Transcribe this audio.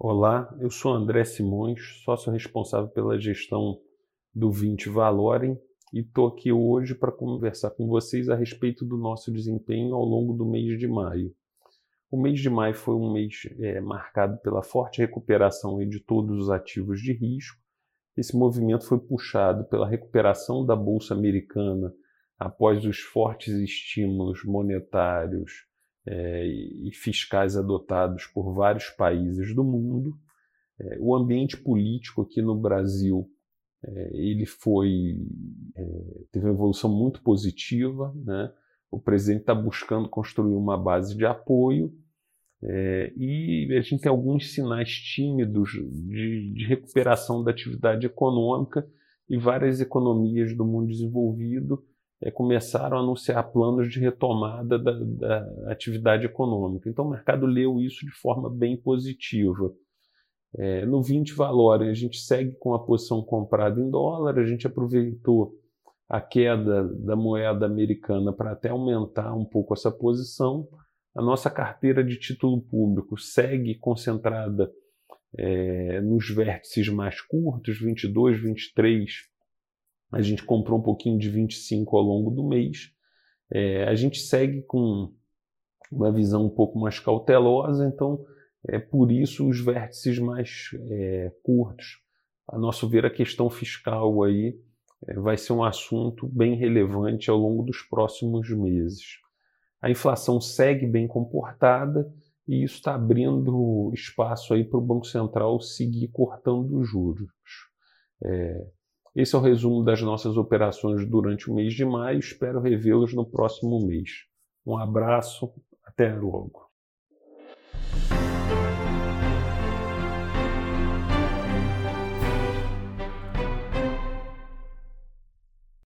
Olá, eu sou André Simões, sócio responsável pela gestão do 20 Valorem e estou aqui hoje para conversar com vocês a respeito do nosso desempenho ao longo do mês de maio. O mês de maio foi um mês é, marcado pela forte recuperação de todos os ativos de risco. Esse movimento foi puxado pela recuperação da Bolsa Americana após os fortes estímulos monetários é, e fiscais adotados por vários países do mundo. É, o ambiente político aqui no Brasil é, ele foi é, teve uma evolução muito positiva, né? O presidente está buscando construir uma base de apoio é, e a gente tem alguns sinais tímidos de, de recuperação da atividade econômica e várias economias do mundo desenvolvido é, começaram a anunciar planos de retomada da, da, atividade econômica. Então o mercado leu isso de forma bem positiva. É, no 20 valores, a gente segue com a posição comprada em dólar, a gente aproveitou a queda da moeda americana para até aumentar um pouco essa posição. A nossa carteira de título público segue concentrada é, nos vértices mais curtos, 22, 23 a gente comprou um pouquinho de 25 ao longo do mês. É, a gente segue com uma visão um pouco mais cautelosa, então é por isso os vértices mais é, curtos. A nosso ver, a questão fiscal aí é, vai ser um assunto bem relevante ao longo dos próximos meses. A inflação segue bem comportada e isso está abrindo espaço aí para o Banco Central seguir cortando os juros. É, esse é o resumo das nossas operações durante o mês de maio. Espero revê-los no próximo mês. Um abraço, até logo.